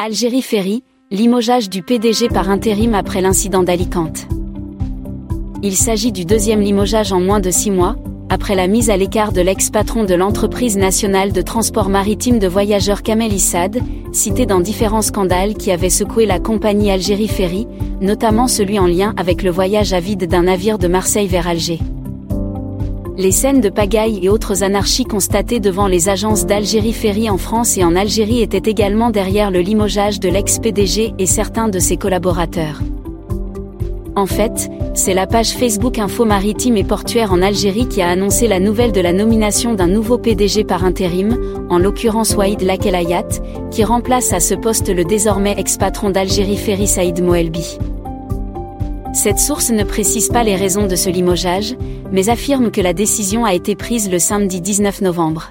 Algérie Ferry, limogeage du PDG par intérim après l'incident d'Alicante. Il s'agit du deuxième limogeage en moins de six mois, après la mise à l'écart de l'ex-patron de l'entreprise nationale de transport maritime de voyageurs Kamel Issad, cité dans différents scandales qui avaient secoué la compagnie Algérie Ferry, notamment celui en lien avec le voyage à vide d'un navire de Marseille vers Alger les scènes de pagaille et autres anarchies constatées devant les agences d'Algérie Ferry en France et en Algérie étaient également derrière le limogeage de l'ex-PDG et certains de ses collaborateurs. En fait, c'est la page Facebook Info Maritime et Portuaire en Algérie qui a annoncé la nouvelle de la nomination d'un nouveau PDG par intérim, en l'occurrence Waïd Lakelayat, qui remplace à ce poste le désormais ex-patron d'Algérie Ferry Saïd Moelbi. Cette source ne précise pas les raisons de ce limogeage, mais affirme que la décision a été prise le samedi 19 novembre.